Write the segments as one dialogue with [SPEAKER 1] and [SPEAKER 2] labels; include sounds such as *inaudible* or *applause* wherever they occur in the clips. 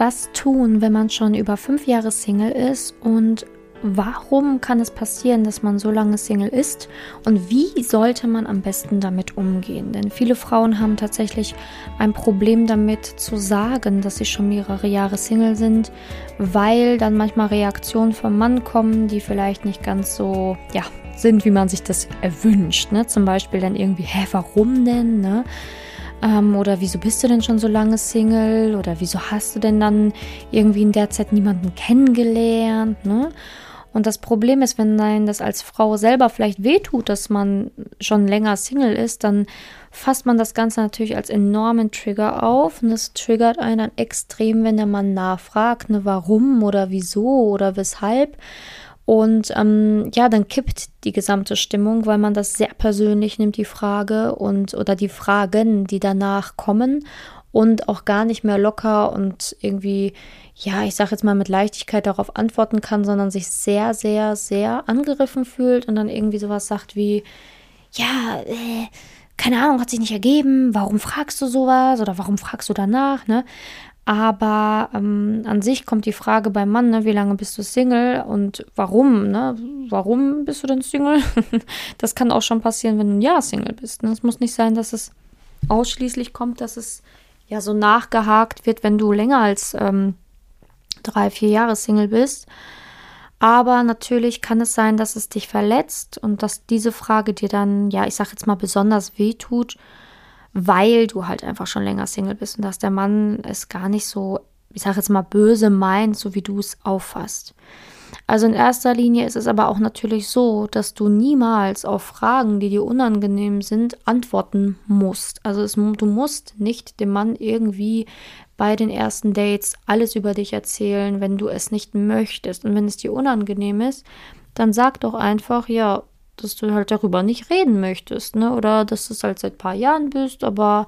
[SPEAKER 1] was tun, wenn man schon über fünf Jahre Single ist und warum kann es passieren, dass man so lange Single ist und wie sollte man am besten damit umgehen? Denn viele Frauen haben tatsächlich ein Problem damit zu sagen, dass sie schon mehrere Jahre Single sind, weil dann manchmal Reaktionen vom Mann kommen, die vielleicht nicht ganz so, ja, sind, wie man sich das erwünscht. Ne? Zum Beispiel dann irgendwie, hä, warum denn? Ne? Ähm, oder wieso bist du denn schon so lange Single? Oder wieso hast du denn dann irgendwie in der Zeit niemanden kennengelernt? Ne? Und das Problem ist, wenn nein, das als Frau selber vielleicht wehtut, dass man schon länger Single ist, dann fasst man das Ganze natürlich als enormen Trigger auf. Und das triggert einen dann extrem, wenn der Mann nachfragt, ne, warum oder wieso oder weshalb. Und ähm, ja, dann kippt die gesamte Stimmung, weil man das sehr persönlich nimmt, die Frage und oder die Fragen, die danach kommen und auch gar nicht mehr locker und irgendwie, ja, ich sage jetzt mal mit Leichtigkeit darauf antworten kann, sondern sich sehr, sehr, sehr angegriffen fühlt und dann irgendwie sowas sagt wie, ja, äh, keine Ahnung, hat sich nicht ergeben, warum fragst du sowas oder warum fragst du danach, ne? Aber ähm, an sich kommt die Frage beim Mann, ne, wie lange bist du Single und warum, ne? Warum bist du denn Single? *laughs* das kann auch schon passieren, wenn du ein Jahr Single bist. Ne? Es muss nicht sein, dass es ausschließlich kommt, dass es ja so nachgehakt wird, wenn du länger als ähm, drei, vier Jahre Single bist. Aber natürlich kann es sein, dass es dich verletzt und dass diese Frage dir dann, ja, ich sag jetzt mal besonders weh tut weil du halt einfach schon länger Single bist und dass der Mann es gar nicht so, ich sage jetzt mal, böse meint, so wie du es auffasst. Also in erster Linie ist es aber auch natürlich so, dass du niemals auf Fragen, die dir unangenehm sind, antworten musst. Also es, du musst nicht dem Mann irgendwie bei den ersten Dates alles über dich erzählen, wenn du es nicht möchtest. Und wenn es dir unangenehm ist, dann sag doch einfach, ja, dass du halt darüber nicht reden möchtest, ne? Oder dass du es halt seit ein paar Jahren bist, aber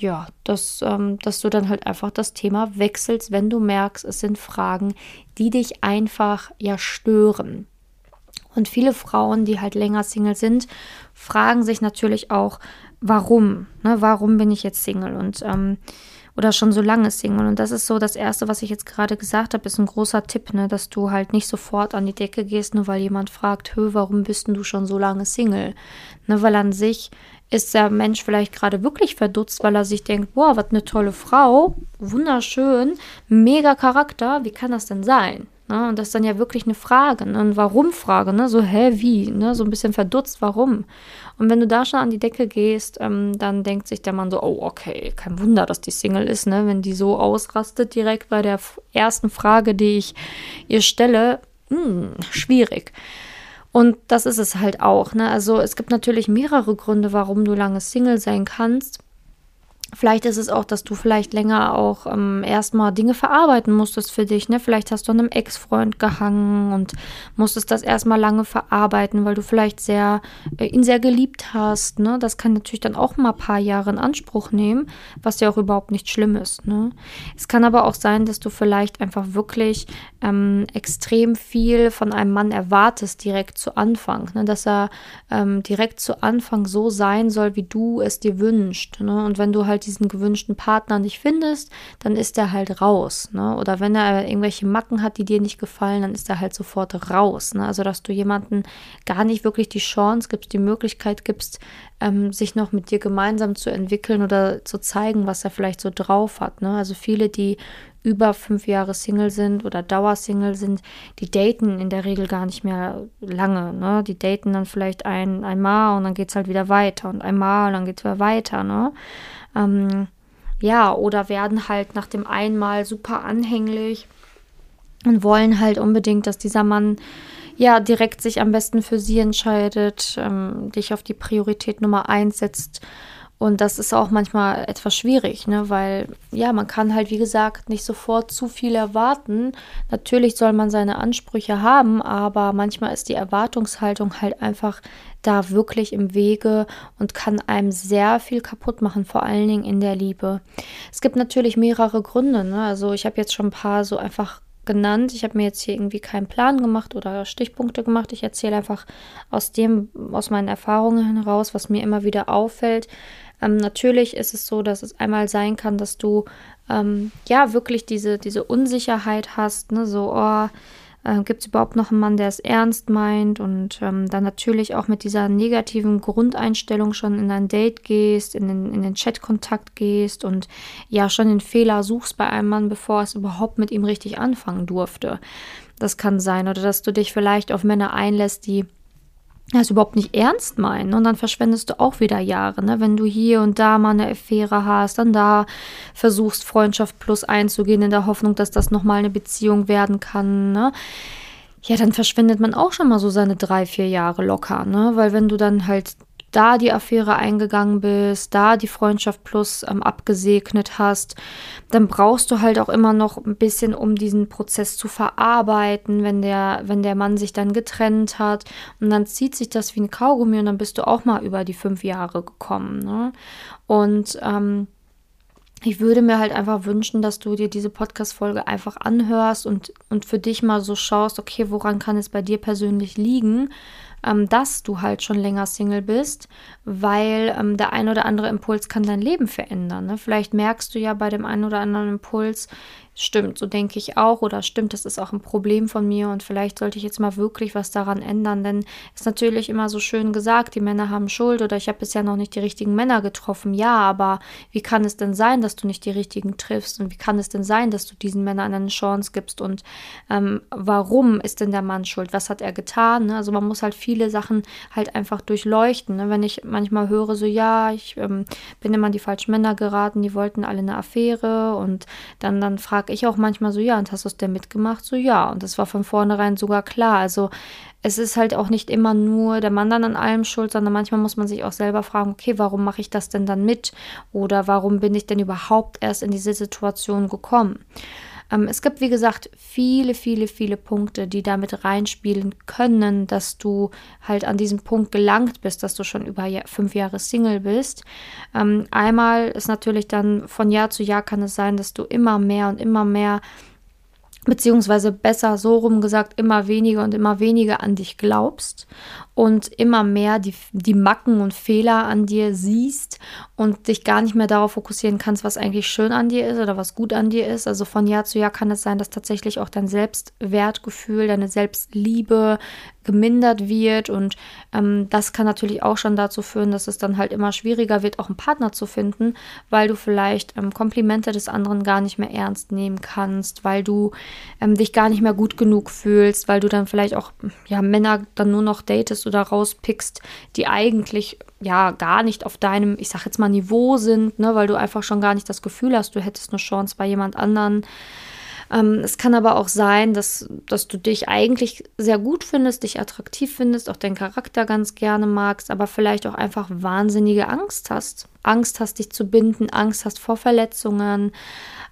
[SPEAKER 1] ja, dass, ähm, dass du dann halt einfach das Thema wechselst, wenn du merkst, es sind Fragen, die dich einfach ja stören. Und viele Frauen, die halt länger Single sind, fragen sich natürlich auch, warum? Ne? Warum bin ich jetzt Single? Und ähm, oder schon so lange Single. Und das ist so das Erste, was ich jetzt gerade gesagt habe, ist ein großer Tipp, ne, dass du halt nicht sofort an die Decke gehst, nur weil jemand fragt, hö, warum bist denn du schon so lange Single? Ne, weil an sich ist der Mensch vielleicht gerade wirklich verdutzt, weil er sich denkt, boah, was eine tolle Frau, wunderschön, mega Charakter, wie kann das denn sein? Ne? Und das ist dann ja wirklich eine Frage, ne? eine Warum-Frage, ne? so hä, wie, ne? so ein bisschen verdutzt, warum. Und wenn du da schon an die Decke gehst, ähm, dann denkt sich der Mann so, oh, okay, kein Wunder, dass die Single ist, ne? wenn die so ausrastet direkt bei der ersten Frage, die ich ihr stelle, hm, schwierig. Und das ist es halt auch. Ne? Also es gibt natürlich mehrere Gründe, warum du lange Single sein kannst. Vielleicht ist es auch, dass du vielleicht länger auch ähm, erstmal Dinge verarbeiten musstest für dich. Ne? Vielleicht hast du an einem Ex-Freund gehangen und musstest das erstmal lange verarbeiten, weil du vielleicht sehr äh, ihn sehr geliebt hast. Ne? Das kann natürlich dann auch mal ein paar Jahre in Anspruch nehmen, was ja auch überhaupt nicht schlimm ist. Ne? Es kann aber auch sein, dass du vielleicht einfach wirklich ähm, extrem viel von einem Mann erwartest direkt zu Anfang. Ne? Dass er ähm, direkt zu Anfang so sein soll, wie du es dir wünschst. Ne? Und wenn du halt diesen gewünschten Partner nicht findest, dann ist er halt raus. Ne? Oder wenn er irgendwelche Macken hat, die dir nicht gefallen, dann ist er halt sofort raus. Ne? Also, dass du jemanden gar nicht wirklich die Chance gibst, die Möglichkeit gibst, ähm, sich noch mit dir gemeinsam zu entwickeln oder zu zeigen, was er vielleicht so drauf hat. Ne? Also viele, die über fünf Jahre Single sind oder Dauersingle sind, die daten in der Regel gar nicht mehr lange. Ne? Die daten dann vielleicht ein, einmal und dann geht es halt wieder weiter und einmal und dann geht es wieder weiter. Ne? Ähm, ja, oder werden halt nach dem einmal super anhänglich und wollen halt unbedingt, dass dieser Mann ja direkt sich am besten für sie entscheidet, ähm, dich auf die Priorität Nummer eins setzt und das ist auch manchmal etwas schwierig, ne? weil ja, man kann halt, wie gesagt, nicht sofort zu viel erwarten. Natürlich soll man seine Ansprüche haben, aber manchmal ist die Erwartungshaltung halt einfach da wirklich im Wege und kann einem sehr viel kaputt machen, vor allen Dingen in der Liebe. Es gibt natürlich mehrere Gründe. Ne? Also ich habe jetzt schon ein paar so einfach genannt. Ich habe mir jetzt hier irgendwie keinen Plan gemacht oder Stichpunkte gemacht. Ich erzähle einfach aus dem, aus meinen Erfahrungen heraus, was mir immer wieder auffällt. Ähm, natürlich ist es so, dass es einmal sein kann, dass du ähm, ja wirklich diese, diese Unsicherheit hast, ne? so, oh, äh, Gibt es überhaupt noch einen Mann, der es ernst meint und ähm, dann natürlich auch mit dieser negativen Grundeinstellung schon in ein Date gehst, in den, in den Chatkontakt gehst und ja schon den Fehler suchst bei einem Mann, bevor es überhaupt mit ihm richtig anfangen durfte. Das kann sein. Oder dass du dich vielleicht auf Männer einlässt, die das überhaupt nicht ernst meinen. Und dann verschwendest du auch wieder Jahre, ne? Wenn du hier und da mal eine Affäre hast, dann da versuchst, Freundschaft plus einzugehen, in der Hoffnung, dass das nochmal eine Beziehung werden kann, ne? Ja, dann verschwendet man auch schon mal so seine drei, vier Jahre locker, ne? Weil wenn du dann halt da die Affäre eingegangen bist, da die Freundschaft plus ähm, abgesegnet hast, dann brauchst du halt auch immer noch ein bisschen, um diesen Prozess zu verarbeiten, wenn der, wenn der Mann sich dann getrennt hat. Und dann zieht sich das wie ein Kaugummi und dann bist du auch mal über die fünf Jahre gekommen. Ne? Und ähm, ich würde mir halt einfach wünschen, dass du dir diese Podcast-Folge einfach anhörst und, und für dich mal so schaust, okay, woran kann es bei dir persönlich liegen? Ähm, dass du halt schon länger Single bist, weil ähm, der ein oder andere Impuls kann dein Leben verändern. Ne? Vielleicht merkst du ja bei dem einen oder anderen Impuls, stimmt, so denke ich auch oder stimmt, das ist auch ein Problem von mir und vielleicht sollte ich jetzt mal wirklich was daran ändern, denn es ist natürlich immer so schön gesagt, die Männer haben Schuld oder ich habe bisher noch nicht die richtigen Männer getroffen. Ja, aber wie kann es denn sein, dass du nicht die richtigen triffst und wie kann es denn sein, dass du diesen Männern eine Chance gibst und ähm, warum ist denn der Mann schuld? Was hat er getan? Ne? Also man muss halt viele Sachen halt einfach durchleuchten. Ne? Wenn ich manchmal höre, so ja, ich ähm, bin immer an die falschen Männer geraten, die wollten alle eine Affäre und dann, dann frage ich auch manchmal so, ja, und hast du es denn mitgemacht? So, ja. Und das war von vornherein sogar klar. Also es ist halt auch nicht immer nur der Mann dann an allem schuld, sondern manchmal muss man sich auch selber fragen, okay, warum mache ich das denn dann mit? Oder warum bin ich denn überhaupt erst in diese Situation gekommen? Ähm, es gibt, wie gesagt, viele, viele, viele Punkte, die damit reinspielen können, dass du halt an diesem Punkt gelangt bist, dass du schon über fünf Jahre Single bist. Ähm, einmal ist natürlich dann von Jahr zu Jahr kann es sein, dass du immer mehr und immer mehr beziehungsweise besser so rum gesagt, immer weniger und immer weniger an dich glaubst und immer mehr die, die Macken und Fehler an dir siehst und dich gar nicht mehr darauf fokussieren kannst, was eigentlich schön an dir ist oder was gut an dir ist. Also von Jahr zu Jahr kann es sein, dass tatsächlich auch dein Selbstwertgefühl, deine Selbstliebe gemindert wird und ähm, das kann natürlich auch schon dazu führen, dass es dann halt immer schwieriger wird, auch einen Partner zu finden, weil du vielleicht ähm, Komplimente des anderen gar nicht mehr ernst nehmen kannst, weil du ähm, dich gar nicht mehr gut genug fühlst, weil du dann vielleicht auch ja Männer dann nur noch datest oder rauspickst, die eigentlich ja gar nicht auf deinem, ich sag jetzt mal, Niveau sind, ne, weil du einfach schon gar nicht das Gefühl hast, du hättest eine Chance bei jemand anderen. Ähm, es kann aber auch sein, dass, dass du dich eigentlich sehr gut findest, dich attraktiv findest, auch deinen Charakter ganz gerne magst, aber vielleicht auch einfach wahnsinnige Angst hast. Angst hast, dich zu binden, Angst hast vor Verletzungen,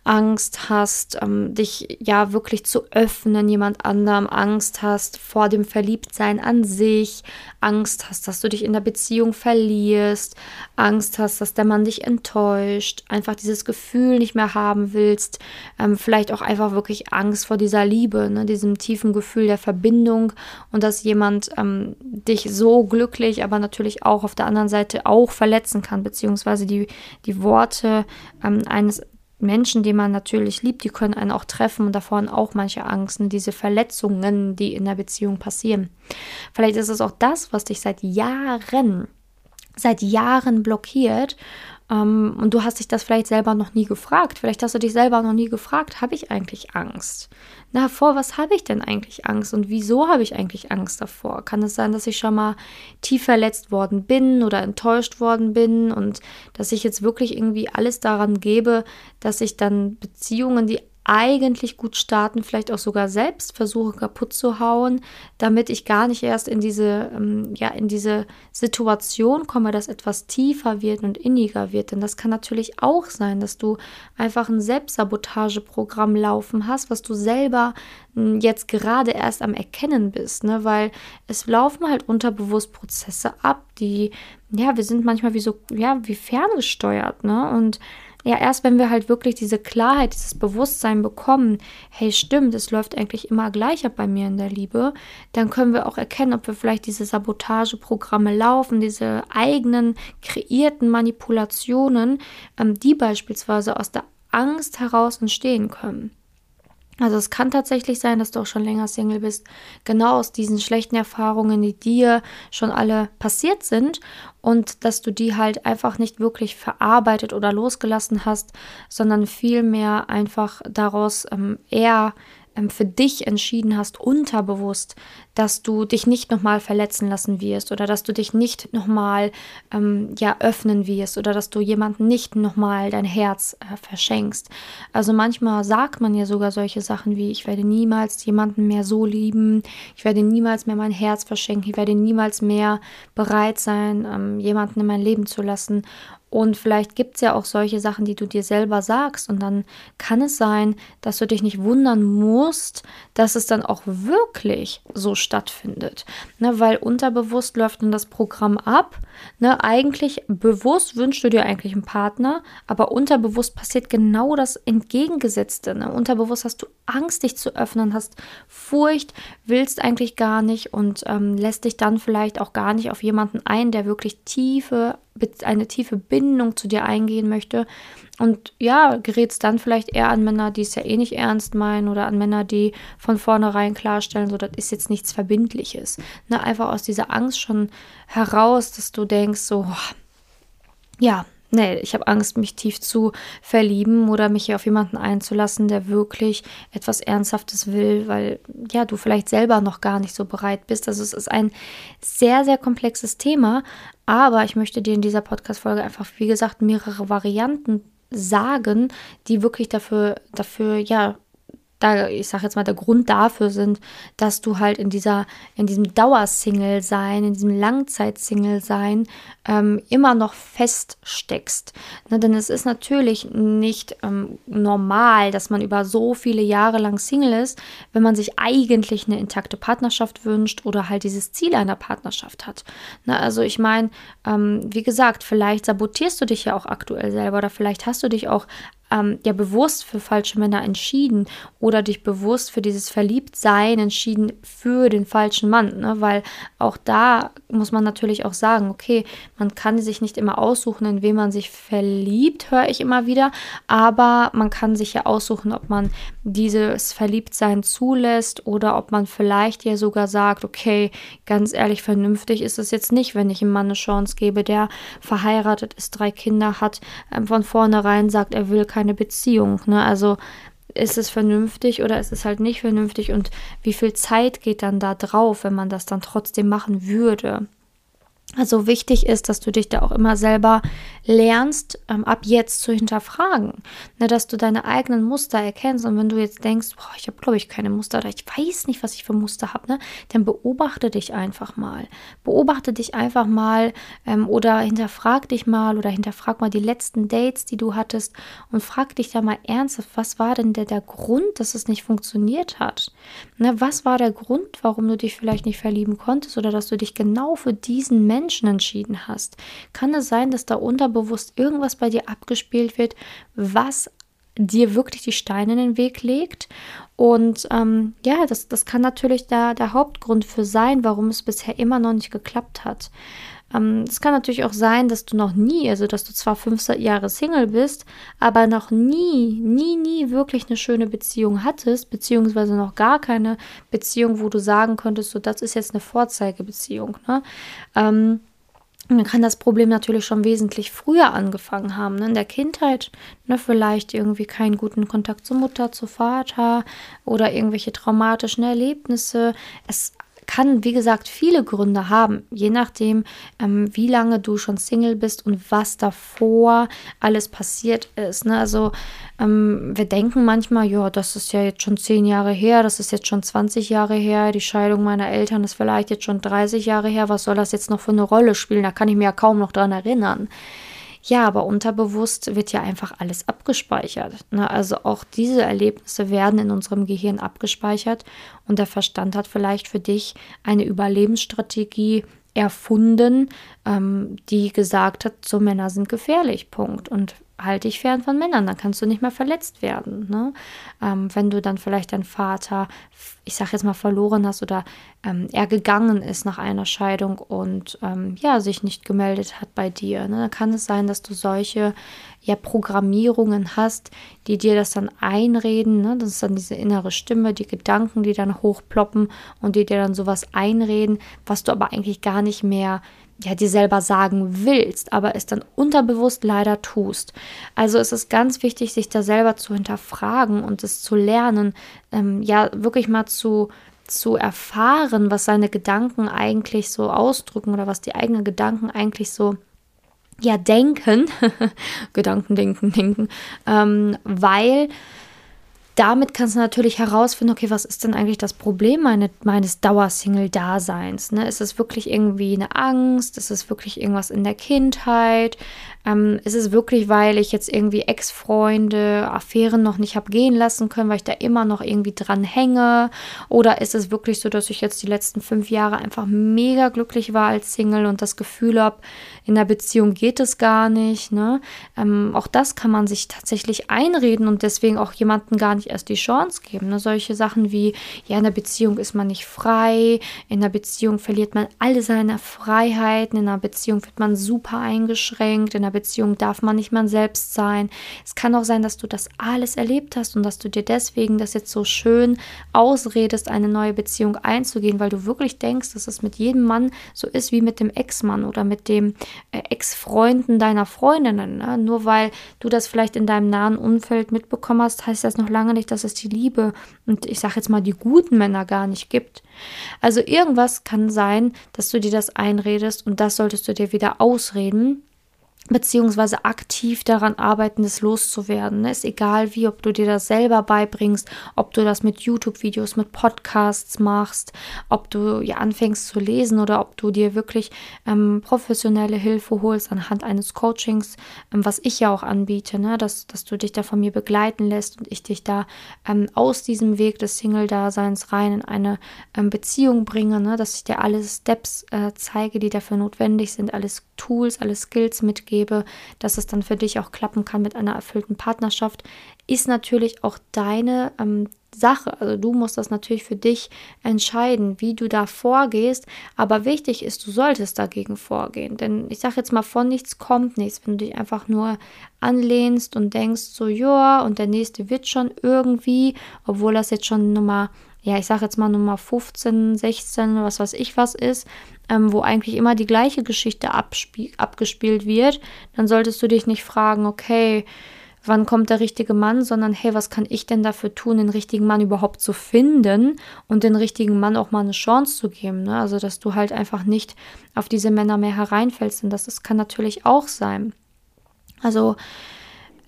[SPEAKER 1] Angst hast, ähm, dich ja wirklich zu öffnen, jemand anderem Angst hast vor dem Verliebtsein an sich, Angst hast, dass du dich in der Beziehung verlierst, Angst hast, dass der Mann dich enttäuscht, einfach dieses Gefühl nicht mehr haben willst, ähm, vielleicht auch einfach wirklich Angst vor dieser Liebe, ne, diesem tiefen Gefühl der Verbindung und dass jemand ähm, dich so glücklich, aber natürlich auch auf der anderen Seite auch verletzen kann, beziehungsweise die, die Worte ähm, eines Menschen, die man natürlich liebt, die können einen auch treffen und davon auch manche Angst, ne? diese Verletzungen, die in der Beziehung passieren. Vielleicht ist es auch das, was dich seit Jahren, seit Jahren blockiert ähm, und du hast dich das vielleicht selber noch nie gefragt. Vielleicht hast du dich selber noch nie gefragt, habe ich eigentlich Angst? Na, vor was habe ich denn eigentlich Angst und wieso habe ich eigentlich Angst davor? Kann es sein, dass ich schon mal tief verletzt worden bin oder enttäuscht worden bin und dass ich jetzt wirklich irgendwie alles daran gebe, dass ich dann Beziehungen, die eigentlich gut starten, vielleicht auch sogar selbst versuche kaputt zu hauen, damit ich gar nicht erst in diese, ähm, ja, in diese Situation komme, dass etwas tiefer wird und inniger wird. Denn das kann natürlich auch sein, dass du einfach ein Selbstsabotageprogramm laufen hast, was du selber hm, jetzt gerade erst am Erkennen bist, ne? Weil es laufen halt unterbewusst Prozesse ab, die, ja, wir sind manchmal wie so, ja, wie ferngesteuert, ne? Und ja, erst wenn wir halt wirklich diese Klarheit, dieses Bewusstsein bekommen, hey, stimmt, es läuft eigentlich immer gleich ab bei mir in der Liebe, dann können wir auch erkennen, ob wir vielleicht diese Sabotageprogramme laufen, diese eigenen kreierten Manipulationen, ähm, die beispielsweise aus der Angst heraus entstehen können. Also es kann tatsächlich sein, dass du auch schon länger Single bist, genau aus diesen schlechten Erfahrungen, die dir schon alle passiert sind und dass du die halt einfach nicht wirklich verarbeitet oder losgelassen hast, sondern vielmehr einfach daraus ähm, eher für dich entschieden hast, unterbewusst, dass du dich nicht nochmal verletzen lassen wirst oder dass du dich nicht nochmal ähm, ja, öffnen wirst oder dass du jemandem nicht nochmal dein Herz äh, verschenkst. Also manchmal sagt man ja sogar solche Sachen wie, ich werde niemals jemanden mehr so lieben, ich werde niemals mehr mein Herz verschenken, ich werde niemals mehr bereit sein, ähm, jemanden in mein Leben zu lassen. Und vielleicht gibt es ja auch solche Sachen, die du dir selber sagst. Und dann kann es sein, dass du dich nicht wundern musst, dass es dann auch wirklich so stattfindet. Ne, weil unterbewusst läuft dann das Programm ab. Ne, eigentlich bewusst wünschst du dir eigentlich einen Partner, aber unterbewusst passiert genau das Entgegengesetzte. Ne? Unterbewusst hast du Angst, dich zu öffnen, hast Furcht, willst eigentlich gar nicht und ähm, lässt dich dann vielleicht auch gar nicht auf jemanden ein, der wirklich tiefe eine tiefe Bindung zu dir eingehen möchte. Und ja, gerät es dann vielleicht eher an Männer, die es ja eh nicht ernst meinen oder an Männer, die von vornherein klarstellen, so das ist jetzt nichts Verbindliches. Ne, einfach aus dieser Angst schon heraus, dass du denkst, so, ja, nee, ich habe Angst, mich tief zu verlieben oder mich hier auf jemanden einzulassen, der wirklich etwas Ernsthaftes will, weil ja, du vielleicht selber noch gar nicht so bereit bist. Also es ist ein sehr, sehr komplexes Thema, aber ich möchte dir in dieser Podcast-Folge einfach, wie gesagt, mehrere Varianten sagen, die wirklich dafür, dafür, ja, da, ich sage jetzt mal, der Grund dafür sind, dass du halt in dieser, in diesem Dauersingle-Sein, in diesem Langzeit-Single-Sein ähm, immer noch feststeckst. Ne, denn es ist natürlich nicht ähm, normal, dass man über so viele Jahre lang Single ist, wenn man sich eigentlich eine intakte Partnerschaft wünscht oder halt dieses Ziel einer Partnerschaft hat. Ne, also ich meine, ähm, wie gesagt, vielleicht sabotierst du dich ja auch aktuell selber oder vielleicht hast du dich auch ähm, ja bewusst für falsche Männer entschieden oder dich bewusst für dieses Verliebtsein entschieden für den falschen Mann, ne? weil auch da muss man natürlich auch sagen, okay, man kann sich nicht immer aussuchen, in wen man sich verliebt, höre ich immer wieder, aber man kann sich ja aussuchen, ob man dieses Verliebtsein zulässt oder ob man vielleicht ja sogar sagt, okay, ganz ehrlich, vernünftig ist es jetzt nicht, wenn ich einem Mann eine Chance gebe, der verheiratet ist, drei Kinder hat, ähm, von vornherein sagt, er will kein keine Beziehung. Ne? Also ist es vernünftig oder ist es halt nicht vernünftig und wie viel Zeit geht dann da drauf, wenn man das dann trotzdem machen würde? Also wichtig ist, dass du dich da auch immer selber lernst, ähm, ab jetzt zu hinterfragen. Ne, dass du deine eigenen Muster erkennst. Und wenn du jetzt denkst, boah, ich habe, glaube ich, keine Muster oder ich weiß nicht, was ich für Muster habe, ne, dann beobachte dich einfach mal. Beobachte dich einfach mal ähm, oder hinterfrag dich mal oder hinterfrag mal die letzten Dates, die du hattest und frag dich da mal ernsthaft, was war denn der, der Grund, dass es nicht funktioniert hat? Ne, was war der Grund, warum du dich vielleicht nicht verlieben konntest oder dass du dich genau für diesen Menschen entschieden hast, kann es sein, dass da unterbewusst irgendwas bei dir abgespielt wird, was dir wirklich die Steine in den Weg legt. Und ähm, ja, das, das kann natürlich da der Hauptgrund für sein, warum es bisher immer noch nicht geklappt hat. Ähm, es kann natürlich auch sein, dass du noch nie, also dass du zwar fünf Jahre Single bist, aber noch nie, nie, nie wirklich eine schöne Beziehung hattest, beziehungsweise noch gar keine Beziehung, wo du sagen könntest, so das ist jetzt eine Vorzeigebeziehung. Ne? Ähm, dann kann das Problem natürlich schon wesentlich früher angefangen haben, ne? in der Kindheit, ne? vielleicht irgendwie keinen guten Kontakt zur Mutter, zu Vater oder irgendwelche traumatischen Erlebnisse. Es kann, wie gesagt, viele Gründe haben, je nachdem, ähm, wie lange du schon Single bist und was davor alles passiert ist. Ne? Also ähm, wir denken manchmal, ja, das ist ja jetzt schon zehn Jahre her, das ist jetzt schon 20 Jahre her, die Scheidung meiner Eltern ist vielleicht jetzt schon 30 Jahre her, was soll das jetzt noch für eine Rolle spielen? Da kann ich mir ja kaum noch dran erinnern. Ja, aber unterbewusst wird ja einfach alles abgespeichert. Ne? Also auch diese Erlebnisse werden in unserem Gehirn abgespeichert und der Verstand hat vielleicht für dich eine Überlebensstrategie erfunden, ähm, die gesagt hat, so Männer sind gefährlich, Punkt. Und halt dich fern von Männern, dann kannst du nicht mehr verletzt werden. Ne? Ähm, wenn du dann vielleicht deinen Vater, ich sag jetzt mal, verloren hast oder ähm, er gegangen ist nach einer Scheidung und ähm, ja, sich nicht gemeldet hat bei dir, ne? dann kann es sein, dass du solche ja, Programmierungen hast, die dir das dann einreden. Ne? Das ist dann diese innere Stimme, die Gedanken, die dann hochploppen und die dir dann sowas einreden, was du aber eigentlich gar nicht mehr ja, dir selber sagen willst, aber es dann unterbewusst leider tust. Also es ist ganz wichtig, sich da selber zu hinterfragen und es zu lernen, ähm, ja, wirklich mal zu, zu erfahren, was seine Gedanken eigentlich so ausdrücken oder was die eigenen Gedanken eigentlich so ja denken, *laughs* Gedanken denken, denken, ähm, weil damit kannst du natürlich herausfinden, okay, was ist denn eigentlich das Problem meine, meines Dauersingle-Daseins? Ne? Ist es wirklich irgendwie eine Angst? Ist es wirklich irgendwas in der Kindheit? Ähm, ist es wirklich, weil ich jetzt irgendwie Ex-Freunde, Affären noch nicht habe gehen lassen können, weil ich da immer noch irgendwie dran hänge? Oder ist es wirklich so, dass ich jetzt die letzten fünf Jahre einfach mega glücklich war als Single und das Gefühl habe, in der Beziehung geht es gar nicht? Ne? Ähm, auch das kann man sich tatsächlich einreden und deswegen auch jemanden gar nicht erst die Chance geben. Ne? Solche Sachen wie, ja, in der Beziehung ist man nicht frei, in der Beziehung verliert man alle seine Freiheiten, in der Beziehung wird man super eingeschränkt, in der Beziehung darf man nicht man selbst sein. Es kann auch sein, dass du das alles erlebt hast und dass du dir deswegen das jetzt so schön ausredest, eine neue Beziehung einzugehen, weil du wirklich denkst, dass es mit jedem Mann so ist wie mit dem Ex-Mann oder mit dem äh, Ex-Freunden deiner Freundinnen. Ne? Nur weil du das vielleicht in deinem nahen Umfeld mitbekommen hast, heißt das noch lange nicht, dass es die Liebe und ich sage jetzt mal die guten Männer gar nicht gibt. Also irgendwas kann sein, dass du dir das einredest und das solltest du dir wieder ausreden beziehungsweise aktiv daran arbeiten, das loszuwerden. Ist egal wie, ob du dir das selber beibringst, ob du das mit YouTube-Videos, mit Podcasts machst, ob du ja anfängst zu lesen oder ob du dir wirklich ähm, professionelle Hilfe holst anhand eines Coachings, ähm, was ich ja auch anbiete, ne? dass, dass du dich da von mir begleiten lässt und ich dich da ähm, aus diesem Weg des Single-Daseins rein in eine ähm, Beziehung bringe, ne? dass ich dir alle Steps äh, zeige, die dafür notwendig sind, alles Tools, alle Skills mitgebe gebe, dass es dann für dich auch klappen kann mit einer erfüllten Partnerschaft, ist natürlich auch deine ähm, Sache. Also du musst das natürlich für dich entscheiden, wie du da vorgehst. Aber wichtig ist, du solltest dagegen vorgehen. Denn ich sage jetzt mal, von nichts kommt nichts. Wenn du dich einfach nur anlehnst und denkst so, ja, und der nächste wird schon irgendwie, obwohl das jetzt schon Nummer ja, ich sage jetzt mal Nummer 15, 16, was weiß ich was ist, ähm, wo eigentlich immer die gleiche Geschichte abgespielt wird, dann solltest du dich nicht fragen, okay, wann kommt der richtige Mann, sondern hey, was kann ich denn dafür tun, den richtigen Mann überhaupt zu finden und den richtigen Mann auch mal eine Chance zu geben. Ne? Also, dass du halt einfach nicht auf diese Männer mehr hereinfällst. Und das, das kann natürlich auch sein. Also,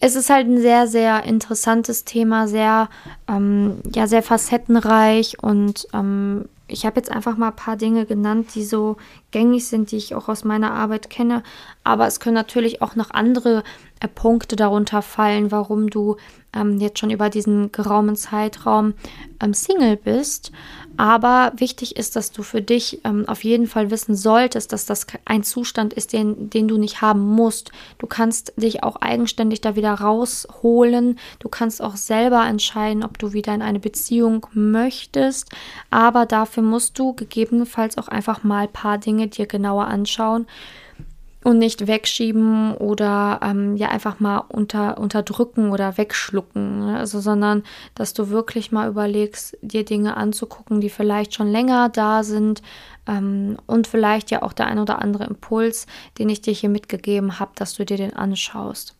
[SPEAKER 1] es ist halt ein sehr, sehr interessantes Thema, sehr, ähm, ja, sehr facettenreich und ähm, ich habe jetzt einfach mal ein paar Dinge genannt, die so gängig sind, die ich auch aus meiner Arbeit kenne. Aber es können natürlich auch noch andere äh, Punkte darunter fallen, warum du ähm, jetzt schon über diesen geraumen Zeitraum ähm, Single bist. Aber wichtig ist, dass du für dich ähm, auf jeden Fall wissen solltest, dass das ein Zustand ist, den, den du nicht haben musst. Du kannst dich auch eigenständig da wieder rausholen. Du kannst auch selber entscheiden, ob du wieder in eine Beziehung möchtest. Aber dafür musst du gegebenenfalls auch einfach mal ein paar Dinge dir genauer anschauen und nicht wegschieben oder ähm, ja einfach mal unter, unterdrücken oder wegschlucken. Ne? Also, sondern dass du wirklich mal überlegst, dir Dinge anzugucken, die vielleicht schon länger da sind ähm, und vielleicht ja auch der ein oder andere Impuls, den ich dir hier mitgegeben habe, dass du dir den anschaust.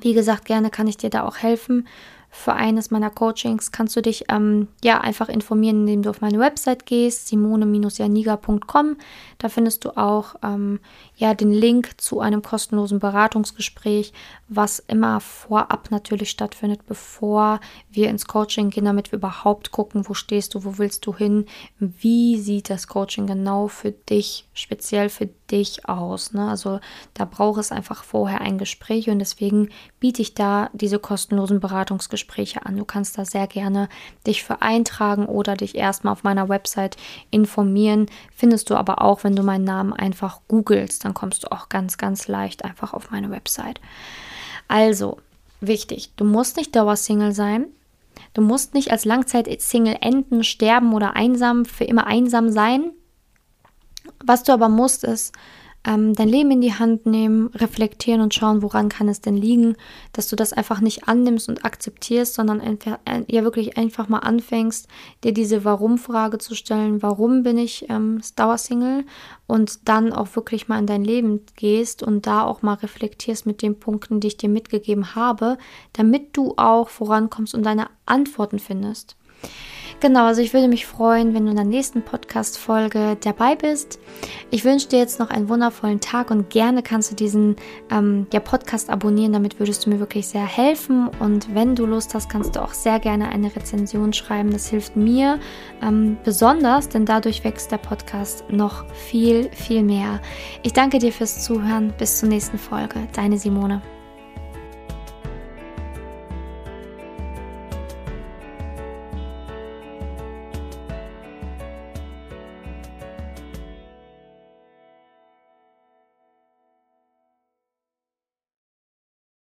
[SPEAKER 1] Wie gesagt, gerne kann ich dir da auch helfen für eines meiner Coachings kannst du dich ähm, ja einfach informieren, indem du auf meine Website gehst, simone-janiga.com. Da findest du auch ähm, ja den Link zu einem kostenlosen Beratungsgespräch, was immer vorab natürlich stattfindet, bevor wir ins Coaching gehen, damit wir überhaupt gucken, wo stehst du, wo willst du hin, wie sieht das Coaching genau für dich, speziell für dich aus. Ne? Also da braucht es einfach vorher ein Gespräch und deswegen biete ich da diese kostenlosen Beratungsgespräche an. Du kannst da sehr gerne dich für eintragen oder dich erstmal auf meiner Website informieren. Findest du aber auch, wenn du meinen Namen einfach googelst, dann kommst du auch ganz, ganz leicht einfach auf meine Website. Also, wichtig, du musst nicht Dauersingle sein. Du musst nicht als Langzeit-Single enden, sterben oder einsam, für immer einsam sein. Was du aber musst, ist ähm, dein Leben in die Hand nehmen, reflektieren und schauen, woran kann es denn liegen, dass du das einfach nicht annimmst und akzeptierst, sondern äh, ja wirklich einfach mal anfängst, dir diese Warum-Frage zu stellen, warum bin ich ähm, Dauersingle und dann auch wirklich mal in dein Leben gehst und da auch mal reflektierst mit den Punkten, die ich dir mitgegeben habe, damit du auch vorankommst und deine Antworten findest. Genau, also ich würde mich freuen, wenn du in der nächsten Podcast-Folge dabei bist. Ich wünsche dir jetzt noch einen wundervollen Tag und gerne kannst du diesen ähm, ja, Podcast abonnieren. Damit würdest du mir wirklich sehr helfen. Und wenn du Lust hast, kannst du auch sehr gerne eine Rezension schreiben. Das hilft mir ähm, besonders, denn dadurch wächst der Podcast noch viel, viel mehr. Ich danke dir fürs Zuhören. Bis zur nächsten Folge. Deine Simone.